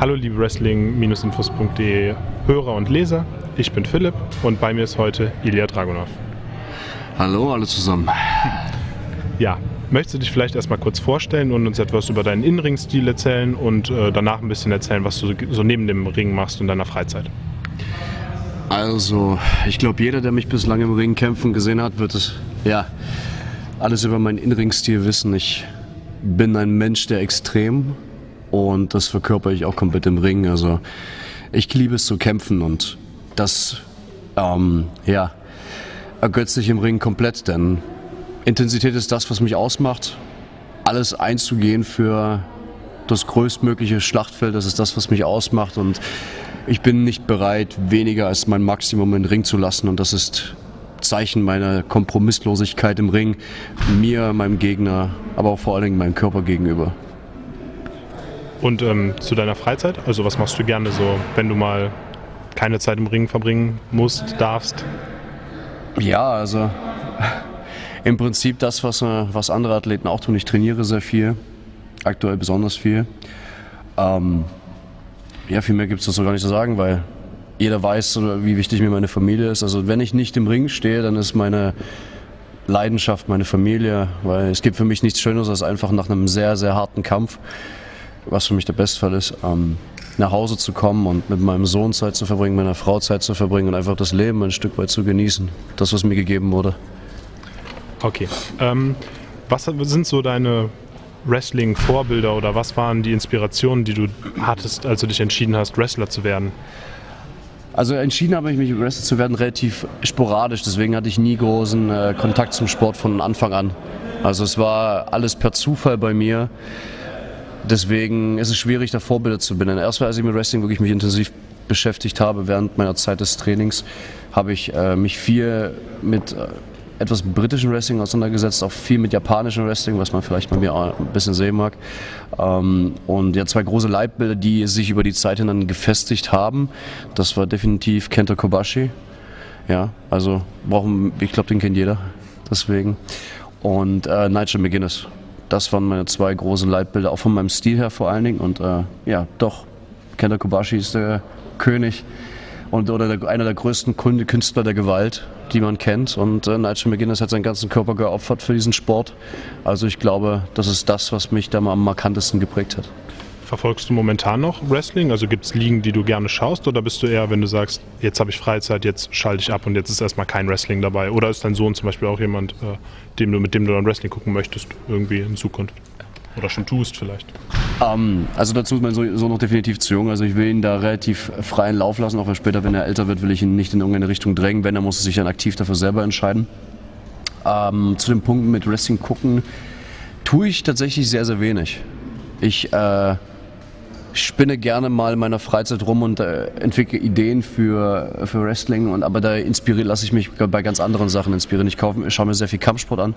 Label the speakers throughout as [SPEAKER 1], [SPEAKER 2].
[SPEAKER 1] Hallo liebe Wrestling-infos.de Hörer und Leser, ich bin Philipp und bei mir ist heute Ilya Dragunov.
[SPEAKER 2] Hallo alle zusammen.
[SPEAKER 1] Ja, möchtest du dich vielleicht erstmal kurz vorstellen und uns etwas über deinen Innenringstil erzählen und äh, danach ein bisschen erzählen, was du so neben dem Ring machst in deiner Freizeit?
[SPEAKER 2] Also, ich glaube, jeder, der mich bislang im Ring kämpfen gesehen hat, wird es ja alles über meinen Innenringstil wissen. Ich bin ein Mensch der extrem und das verkörper ich auch komplett im Ring. Also ich liebe es zu kämpfen und das ähm, ja, ergötzt sich im Ring komplett, denn Intensität ist das, was mich ausmacht. Alles einzugehen für das größtmögliche Schlachtfeld, das ist das, was mich ausmacht und ich bin nicht bereit, weniger als mein Maximum in den Ring zu lassen und das ist Zeichen meiner Kompromisslosigkeit im Ring, mir, meinem Gegner, aber auch vor allen Dingen meinem Körper gegenüber.
[SPEAKER 1] Und ähm, zu deiner Freizeit? Also was machst du gerne so, wenn du mal keine Zeit im Ring verbringen musst, darfst?
[SPEAKER 2] Ja, also im Prinzip das, was, äh, was andere Athleten auch tun. Ich trainiere sehr viel, aktuell besonders viel. Ähm, ja, viel mehr gibt es dazu gar nicht zu sagen, weil jeder weiß, wie wichtig mir meine Familie ist. Also wenn ich nicht im Ring stehe, dann ist meine Leidenschaft meine Familie, weil es gibt für mich nichts Schöneres als einfach nach einem sehr, sehr harten Kampf, was für mich der Bestfall ist, ähm, nach Hause zu kommen und mit meinem Sohn Zeit zu verbringen, meiner Frau Zeit zu verbringen und einfach das Leben ein Stück weit zu genießen. Das, was mir gegeben wurde.
[SPEAKER 1] Okay. Ähm, was sind so deine Wrestling-Vorbilder oder was waren die Inspirationen, die du hattest, als du dich entschieden hast, Wrestler zu werden?
[SPEAKER 2] Also entschieden habe ich mich, Wrestler zu werden, relativ sporadisch. Deswegen hatte ich nie großen äh, Kontakt zum Sport von Anfang an. Also es war alles per Zufall bei mir. Deswegen ist es schwierig, da Vorbilder zu benennen. Erst als ich mit Wrestling wirklich mich intensiv beschäftigt habe während meiner Zeit des Trainings, habe ich äh, mich viel mit äh, etwas britischen Wrestling auseinandergesetzt, auch viel mit japanischem Wrestling, was man vielleicht bei mir auch ein bisschen sehen mag. Ähm, und ja, zwei große Leitbilder, die sich über die Zeit hin dann gefestigt haben. Das war definitiv Kenta Kobashi. Ja, also brauchen, ich glaube, den kennt jeder. Deswegen. Und äh, Nigel McGuinness. Das waren meine zwei großen Leitbilder, auch von meinem Stil her vor allen Dingen. Und äh, ja, doch, Kenta Kobashi ist der König und, oder der, einer der größten Künstler der Gewalt, die man kennt. Und äh, Nigel McGuinness hat seinen ganzen Körper geopfert für diesen Sport. Also ich glaube, das ist das, was mich da mal am markantesten geprägt hat.
[SPEAKER 1] Verfolgst du momentan noch Wrestling? Also gibt es Ligen, die du gerne schaust? Oder bist du eher, wenn du sagst, jetzt habe ich Freizeit, jetzt schalte ich ab und jetzt ist erstmal kein Wrestling dabei? Oder ist dein Sohn zum Beispiel auch jemand, äh, dem du, mit dem du dann Wrestling gucken möchtest, irgendwie in Zukunft? Oder schon tust vielleicht?
[SPEAKER 2] Ähm, also dazu ist mein Sohn noch definitiv zu jung. Also ich will ihn da relativ freien Lauf lassen. Auch später, wenn er älter wird, will ich ihn nicht in irgendeine Richtung drängen. Wenn, er muss er sich dann aktiv dafür selber entscheiden. Ähm, zu den Punkten mit Wrestling gucken tue ich tatsächlich sehr, sehr wenig. Ich äh, spinne gerne mal in meiner Freizeit rum und äh, entwickle Ideen für, für Wrestling. Und, aber da lasse ich mich bei ganz anderen Sachen inspirieren. Ich, kaufe, ich schaue mir sehr viel Kampfsport an.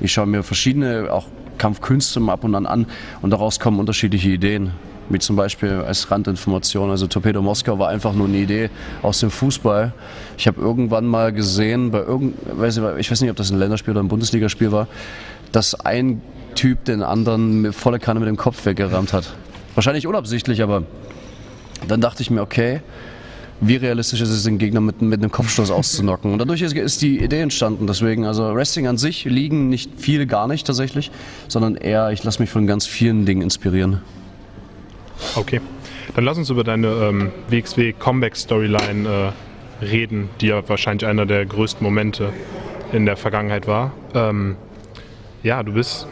[SPEAKER 2] Ich schaue mir verschiedene, auch Kampfkünste ab und an an. Und daraus kommen unterschiedliche Ideen. Wie zum Beispiel als Randinformation, also Torpedo Moskau war einfach nur eine Idee aus dem Fußball. Ich habe irgendwann mal gesehen, bei irgend, ich weiß nicht, ob das ein Länderspiel oder ein Bundesligaspiel war, dass ein Typ den anderen volle Kanne mit dem Kopf weggerammt hat. Wahrscheinlich unabsichtlich, aber dann dachte ich mir, okay, wie realistisch ist es, den Gegner mit, mit einem Kopfstoß auszunocken. Und dadurch ist, ist, die Idee entstanden. Deswegen, also Wrestling an sich liegen nicht viele gar nicht tatsächlich, sondern eher, ich lasse mich von ganz vielen Dingen inspirieren.
[SPEAKER 1] Okay. Dann lass uns über deine ähm, WXW Comeback Storyline äh, reden, die ja wahrscheinlich einer der größten Momente in der Vergangenheit war. Ähm, ja, du bist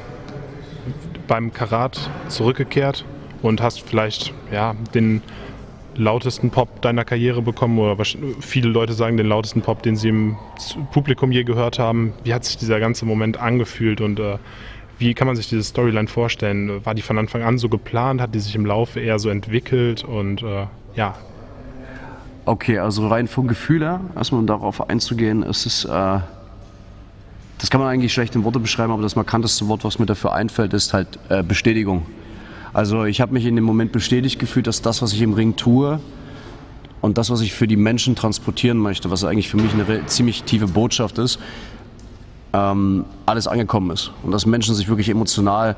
[SPEAKER 1] beim Karat zurückgekehrt und hast vielleicht ja, den lautesten Pop deiner Karriere bekommen oder viele Leute sagen den lautesten Pop, den sie im Publikum je gehört haben. Wie hat sich dieser ganze Moment angefühlt und äh, wie kann man sich diese Storyline vorstellen? War die von Anfang an so geplant? Hat die sich im Laufe eher so entwickelt und äh, ja?
[SPEAKER 2] Okay, also rein vom Gefühl her, erstmal um darauf einzugehen, ist es, äh, das kann man eigentlich schlecht in Worte beschreiben, aber das markanteste Wort, was mir dafür einfällt, ist halt äh, Bestätigung. Also ich habe mich in dem Moment bestätigt gefühlt, dass das, was ich im Ring tue und das, was ich für die Menschen transportieren möchte, was eigentlich für mich eine ziemlich tiefe Botschaft ist, ähm, alles angekommen ist. Und dass Menschen sich wirklich emotional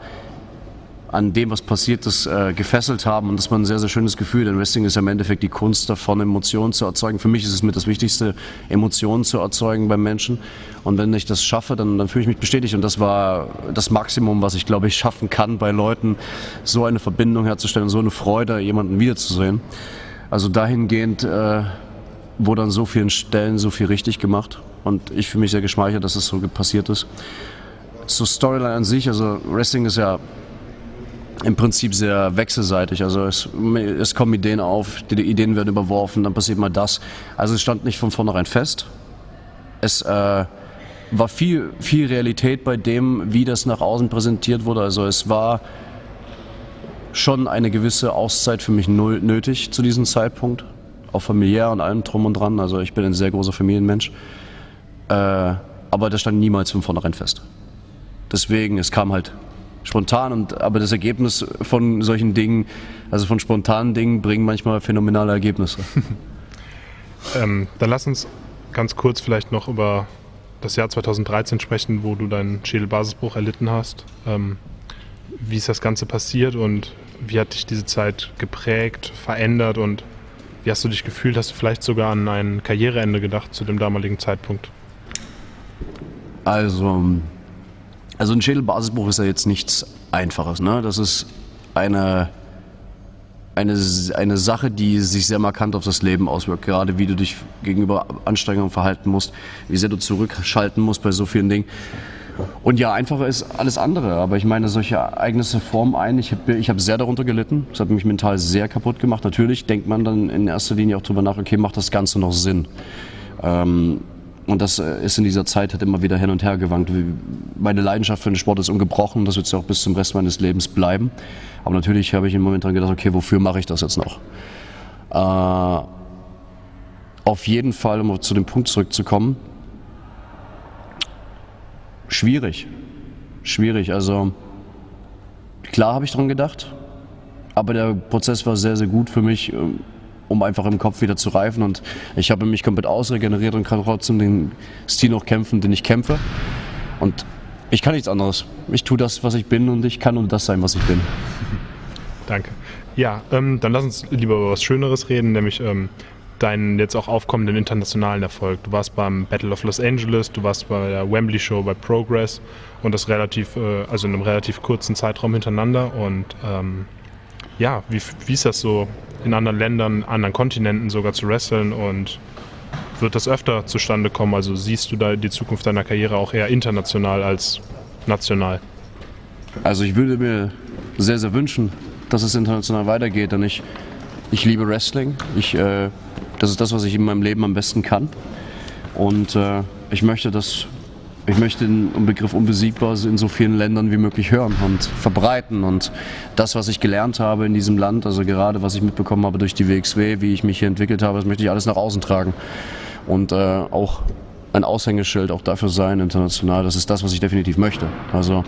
[SPEAKER 2] an dem, was passiert ist, äh, gefesselt haben. Und das war ein sehr, sehr schönes Gefühl, denn Wrestling ist ja im Endeffekt die Kunst davon, Emotionen zu erzeugen. Für mich ist es mit das Wichtigste, Emotionen zu erzeugen beim Menschen. Und wenn ich das schaffe, dann, dann fühle ich mich bestätigt. Und das war das Maximum, was ich, glaube ich, schaffen kann bei Leuten, so eine Verbindung herzustellen, so eine Freude, jemanden wiederzusehen. Also dahingehend äh, wurde an so vielen Stellen so viel richtig gemacht. Und ich fühle mich sehr geschmeichelt, dass es so passiert ist. So Storyline an sich, also Wrestling ist ja im Prinzip sehr wechselseitig. Also es, es, kommen Ideen auf, die Ideen werden überworfen, dann passiert mal das. Also es stand nicht von vornherein fest. Es äh, war viel, viel Realität bei dem, wie das nach außen präsentiert wurde. Also es war schon eine gewisse Auszeit für mich nötig zu diesem Zeitpunkt. Auch familiär und allem drum und dran. Also ich bin ein sehr großer Familienmensch. Äh, aber das stand niemals von vornherein fest. Deswegen, es kam halt spontan. Und, aber das Ergebnis von solchen Dingen, also von spontanen Dingen, bringen manchmal phänomenale Ergebnisse.
[SPEAKER 1] ähm, dann lass uns ganz kurz vielleicht noch über das Jahr 2013 sprechen, wo du deinen Schädelbasisbruch erlitten hast. Ähm, wie ist das Ganze passiert und wie hat dich diese Zeit geprägt, verändert und wie hast du dich gefühlt? Hast du vielleicht sogar an ein Karriereende gedacht zu dem damaligen Zeitpunkt?
[SPEAKER 2] Also also ein Schädelbasisbruch ist ja jetzt nichts Einfaches. Ne? Das ist eine, eine, eine Sache, die sich sehr markant auf das Leben auswirkt. Gerade wie du dich gegenüber Anstrengungen verhalten musst, wie sehr du zurückschalten musst bei so vielen Dingen. Und ja, einfacher ist alles andere. Aber ich meine, solche Ereignisse formen ein. Ich habe ich hab sehr darunter gelitten. Das hat mich mental sehr kaputt gemacht. Natürlich denkt man dann in erster Linie auch darüber nach, okay, macht das Ganze noch Sinn? Ähm, und das äh, ist in dieser Zeit halt immer wieder hin und her gewankt. Meine Leidenschaft für den Sport ist ungebrochen. Das wird ja auch bis zum Rest meines Lebens bleiben. Aber natürlich habe ich im Moment dran gedacht, okay, wofür mache ich das jetzt noch? Äh, auf jeden Fall, um zu dem Punkt zurückzukommen, schwierig. Schwierig. Also klar habe ich dran gedacht, aber der Prozess war sehr, sehr gut für mich ähm, um einfach im Kopf wieder zu reifen. Und ich habe mich komplett ausregeneriert und kann trotzdem den Stil noch kämpfen, den ich kämpfe. Und ich kann nichts anderes. Ich tue das, was ich bin und ich kann nur das sein, was ich bin.
[SPEAKER 1] Danke. Ja, ähm, dann lass uns lieber über was Schöneres reden, nämlich ähm, deinen jetzt auch aufkommenden internationalen Erfolg. Du warst beim Battle of Los Angeles, du warst bei der Wembley Show bei Progress und das relativ, äh, also in einem relativ kurzen Zeitraum hintereinander. Und ähm, ja, wie, wie ist das so in anderen Ländern, anderen Kontinenten sogar zu wresteln und wird das öfter zustande kommen? Also siehst du da die Zukunft deiner Karriere auch eher international als national?
[SPEAKER 2] Also ich würde mir sehr, sehr wünschen, dass es international weitergeht, denn ich, ich liebe Wrestling. Ich, äh, das ist das, was ich in meinem Leben am besten kann. Und äh, ich möchte, dass ich möchte den Begriff unbesiegbar in so vielen Ländern wie möglich hören und verbreiten. Und das, was ich gelernt habe in diesem Land, also gerade was ich mitbekommen habe durch die WXW, wie ich mich hier entwickelt habe, das möchte ich alles nach außen tragen. Und äh, auch ein Aushängeschild auch dafür sein, international. Das ist das, was ich definitiv möchte. Also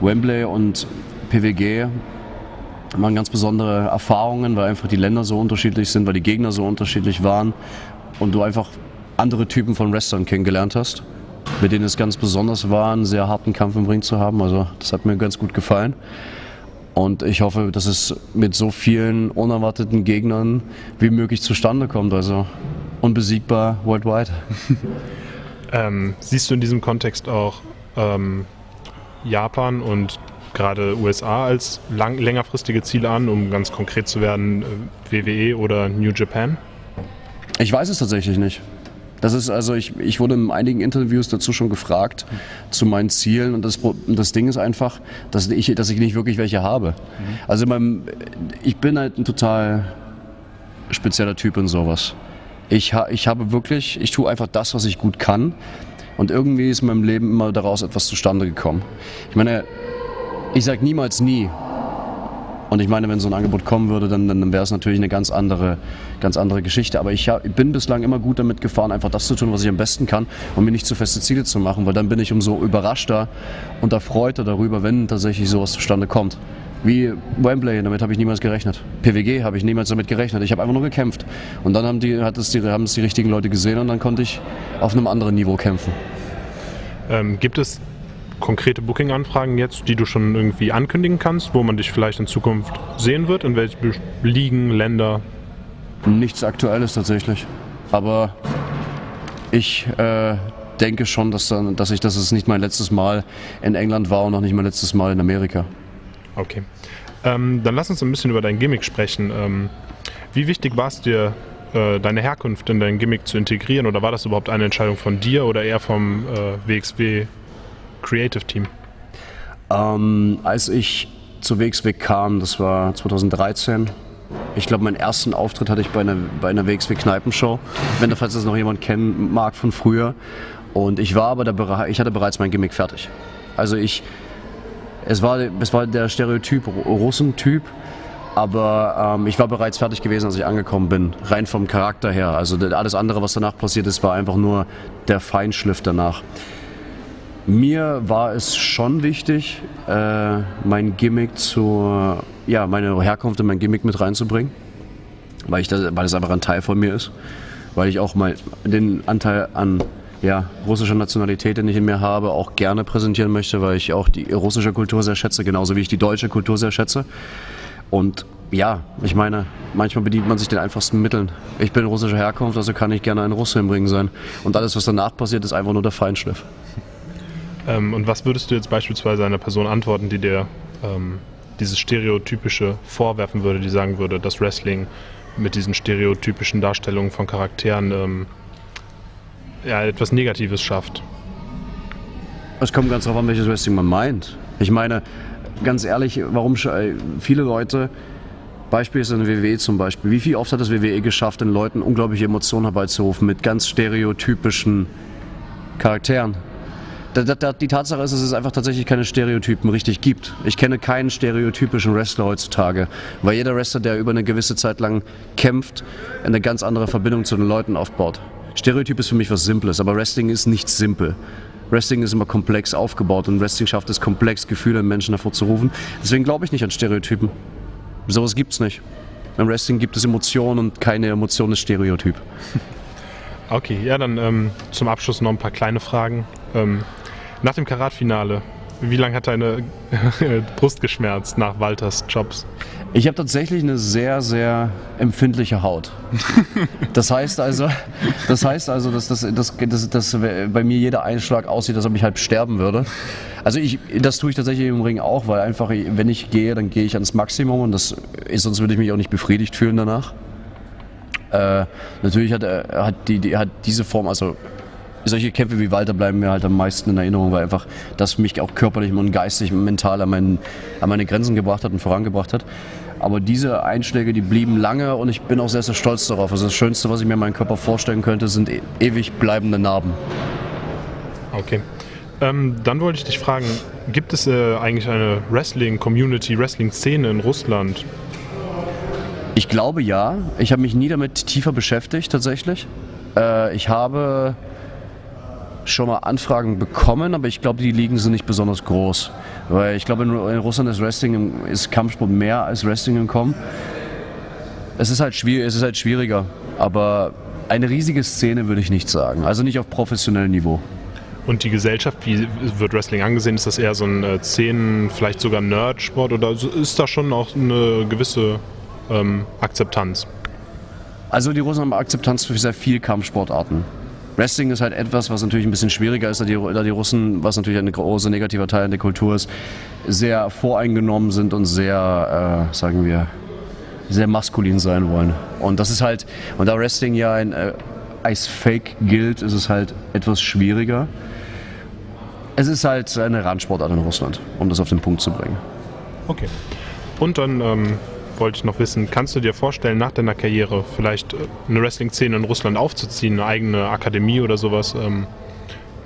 [SPEAKER 2] Wembley und PWG waren ganz besondere Erfahrungen, weil einfach die Länder so unterschiedlich sind, weil die Gegner so unterschiedlich waren und du einfach andere Typen von Wrestlern kennengelernt hast mit denen es ganz besonders war, einen sehr harten Kampf im Ring zu haben. Also das hat mir ganz gut gefallen. Und ich hoffe, dass es mit so vielen unerwarteten Gegnern wie möglich zustande kommt. Also unbesiegbar worldwide.
[SPEAKER 1] Ähm, siehst du in diesem Kontext auch ähm, Japan und gerade USA als lang, längerfristige Ziele an, um ganz konkret zu werden, äh, WWE oder New Japan?
[SPEAKER 2] Ich weiß es tatsächlich nicht. Das ist also, ich, ich wurde in einigen Interviews dazu schon gefragt, zu meinen Zielen. Und das, das Ding ist einfach, dass ich, dass ich nicht wirklich welche habe. Mhm. Also meinem, ich bin halt ein total spezieller Typ in sowas. Ich, ich habe wirklich, ich tue einfach das, was ich gut kann. Und irgendwie ist in meinem Leben immer daraus etwas zustande gekommen. Ich meine, ich sage niemals nie. Und ich meine, wenn so ein Angebot kommen würde, dann, dann wäre es natürlich eine ganz andere, ganz andere Geschichte. Aber ich hab, bin bislang immer gut damit gefahren, einfach das zu tun, was ich am besten kann und mir nicht zu feste Ziele zu machen, weil dann bin ich umso überraschter und erfreuter darüber, wenn tatsächlich sowas zustande kommt. Wie Wembley, damit habe ich niemals gerechnet. PWG habe ich niemals damit gerechnet. Ich habe einfach nur gekämpft. Und dann haben, die, hat es die, haben es die richtigen Leute gesehen und dann konnte ich auf einem anderen Niveau kämpfen.
[SPEAKER 1] Ähm, gibt es konkrete Booking-Anfragen jetzt, die du schon irgendwie ankündigen kannst, wo man dich vielleicht in Zukunft sehen wird? In welchen Ligen, Länder?
[SPEAKER 2] Nichts Aktuelles tatsächlich. Aber ich äh, denke schon, dass, dann, dass, ich, dass es nicht mein letztes Mal in England war und auch nicht mein letztes Mal in Amerika.
[SPEAKER 1] Okay. Ähm, dann lass uns ein bisschen über dein Gimmick sprechen. Ähm, wie wichtig war es dir, äh, deine Herkunft in dein Gimmick zu integrieren oder war das überhaupt eine Entscheidung von dir oder eher vom äh, WXW Creative Team?
[SPEAKER 2] Ähm, als ich zu WXW kam, das war 2013, ich glaube, meinen ersten Auftritt hatte ich bei einer, bei einer WXW Kneipenshow, wenn falls das noch jemand kennen mag von früher. Und ich war aber der, ich hatte bereits mein Gimmick fertig. Also ich, es war, es war der Stereotyp Russentyp, aber ähm, ich war bereits fertig gewesen, als ich angekommen bin, rein vom Charakter her. Also alles andere, was danach passiert ist, war einfach nur der Feinschliff danach. Mir war es schon wichtig, äh, mein Gimmick zu, ja, meine Herkunft in mein Gimmick mit reinzubringen, weil, ich das, weil das einfach ein Teil von mir ist, weil ich auch mal den Anteil an ja, russischer Nationalität, den ich in mir habe, auch gerne präsentieren möchte, weil ich auch die russische Kultur sehr schätze, genauso wie ich die deutsche Kultur sehr schätze. Und ja, ich meine, manchmal bedient man sich den einfachsten Mitteln. Ich bin russischer Herkunft, also kann ich gerne ein Russe im Ring sein. Und alles, was danach passiert, ist einfach nur der Feinschliff.
[SPEAKER 1] Ähm, und was würdest du jetzt beispielsweise einer Person antworten, die dir ähm, dieses Stereotypische vorwerfen würde, die sagen würde, dass Wrestling mit diesen stereotypischen Darstellungen von Charakteren ähm, ja, etwas Negatives schafft?
[SPEAKER 2] Es kommt ganz darauf an, welches Wrestling man meint. Ich meine, ganz ehrlich, warum äh, viele Leute, Beispiel ist in der WWE zum Beispiel, wie viel oft hat das WWE geschafft, den Leuten unglaubliche Emotionen herbeizurufen mit ganz stereotypischen Charakteren? Die Tatsache ist, dass es einfach tatsächlich keine Stereotypen richtig gibt. Ich kenne keinen stereotypischen Wrestler heutzutage, weil jeder Wrestler, der über eine gewisse Zeit lang kämpft, eine ganz andere Verbindung zu den Leuten aufbaut. Stereotyp ist für mich was Simples, aber Wrestling ist nicht simpel. Wrestling ist immer komplex aufgebaut und Wrestling schafft es komplex, Gefühle in Menschen hervorzurufen. Deswegen glaube ich nicht an Stereotypen. Sowas gibt es nicht. Im Wrestling gibt es Emotionen und keine Emotion ist Stereotyp.
[SPEAKER 1] Okay, ja, dann ähm, zum Abschluss noch ein paar kleine Fragen. Ähm, nach dem Karatfinale, wie lange hat deine Brust geschmerzt nach Walters Jobs?
[SPEAKER 2] Ich habe tatsächlich eine sehr, sehr empfindliche Haut. Das heißt also, das heißt also, dass, dass, dass, dass, dass bei mir jeder Einschlag aussieht, als ob ich halb sterben würde. Also ich, das tue ich tatsächlich im Ring auch, weil einfach, wenn ich gehe, dann gehe ich ans Maximum und das ist, sonst würde ich mich auch nicht befriedigt fühlen danach. Äh, natürlich hat, äh, hat, die, die, hat diese Form, also solche Kämpfe wie Walter bleiben mir halt am meisten in Erinnerung, weil einfach das mich auch körperlich und geistig und mental an, meinen, an meine Grenzen gebracht hat und vorangebracht hat. Aber diese Einschläge, die blieben lange und ich bin auch sehr, sehr stolz darauf. Also das Schönste, was ich mir in meinem Körper vorstellen könnte, sind e ewig bleibende Narben.
[SPEAKER 1] Okay. Ähm, dann wollte ich dich fragen, gibt es äh, eigentlich eine Wrestling-Community, Wrestling-Szene in Russland?
[SPEAKER 2] Ich glaube ja. Ich habe mich nie damit tiefer beschäftigt tatsächlich. Äh, ich habe schon mal Anfragen bekommen, aber ich glaube, die Ligen sind nicht besonders groß. Weil ich glaube, in, Russland ist Wrestling, ist Kampfsport mehr als Wrestling im Kommen. Es ist halt schwierig, es ist halt schwieriger, aber eine riesige Szene würde ich nicht sagen. Also nicht auf professionellem Niveau.
[SPEAKER 1] Und die Gesellschaft, wie wird Wrestling angesehen? Ist das eher so ein äh, Szenen, vielleicht sogar Nerd-Sport oder ist da schon auch eine gewisse ähm, Akzeptanz?
[SPEAKER 2] Also die Russen haben Akzeptanz für sehr viele Kampfsportarten. Wrestling ist halt etwas, was natürlich ein bisschen schwieriger ist, da die, da die Russen, was natürlich ein großer negativer Teil der Kultur ist, sehr voreingenommen sind und sehr, äh, sagen wir, sehr maskulin sein wollen. Und das ist halt, und da Wrestling ja ein, äh, als Fake gilt, ist es halt etwas schwieriger. Es ist halt eine Randsportart in Russland, um das auf den Punkt zu bringen.
[SPEAKER 1] Okay. Und dann ähm, wollte ich noch wissen, kannst du dir vorstellen, nach deiner Karriere vielleicht äh, eine Wrestling-Szene in Russland aufzuziehen, eine eigene Akademie oder sowas ähm,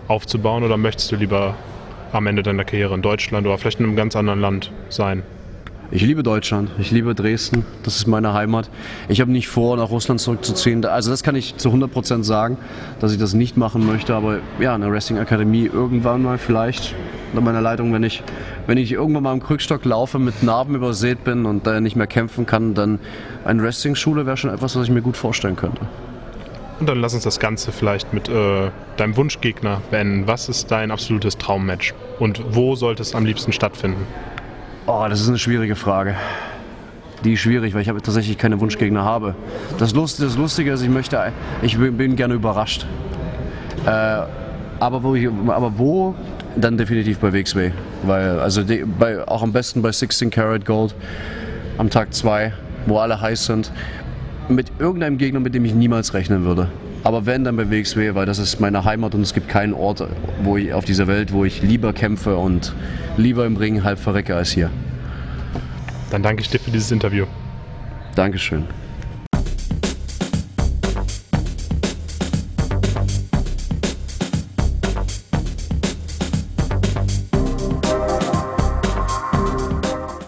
[SPEAKER 1] aufzubauen oder möchtest du lieber am Ende deiner Karriere in Deutschland oder vielleicht in einem ganz anderen Land sein?
[SPEAKER 2] Ich liebe Deutschland, ich liebe Dresden, das ist meine Heimat. Ich habe nicht vor, nach Russland zurückzuziehen. Also das kann ich zu 100% sagen, dass ich das nicht machen möchte. Aber ja, eine Wrestling-Akademie irgendwann mal vielleicht unter meiner Leitung, wenn ich, wenn ich irgendwann mal im Krückstock laufe, mit Narben übersät bin und äh, nicht mehr kämpfen kann, dann eine Wrestling-Schule wäre schon etwas, was ich mir gut vorstellen könnte.
[SPEAKER 1] Und dann lass uns das Ganze vielleicht mit äh, deinem Wunschgegner beenden. Was ist dein absolutes Traummatch? Und wo sollte es am liebsten stattfinden?
[SPEAKER 2] Oh, das ist eine schwierige Frage. Die ist schwierig, weil ich habe tatsächlich keine Wunschgegner habe. Das Lustige, das Lustige ist, ich möchte, ich bin, gerne überrascht. Äh, aber, wo ich, aber wo? Dann definitiv bei WXW. Weil, also die, bei, auch am besten bei 16 Karat Gold am Tag 2, wo alle heiß sind mit irgendeinem Gegner, mit dem ich niemals rechnen würde. Aber wenn, dann bei WXW, weil das ist meine Heimat und es gibt keinen Ort wo ich, auf dieser Welt, wo ich lieber kämpfe und lieber im Ring halb verrecke als hier.
[SPEAKER 1] Dann danke ich dir für dieses Interview.
[SPEAKER 2] Dankeschön.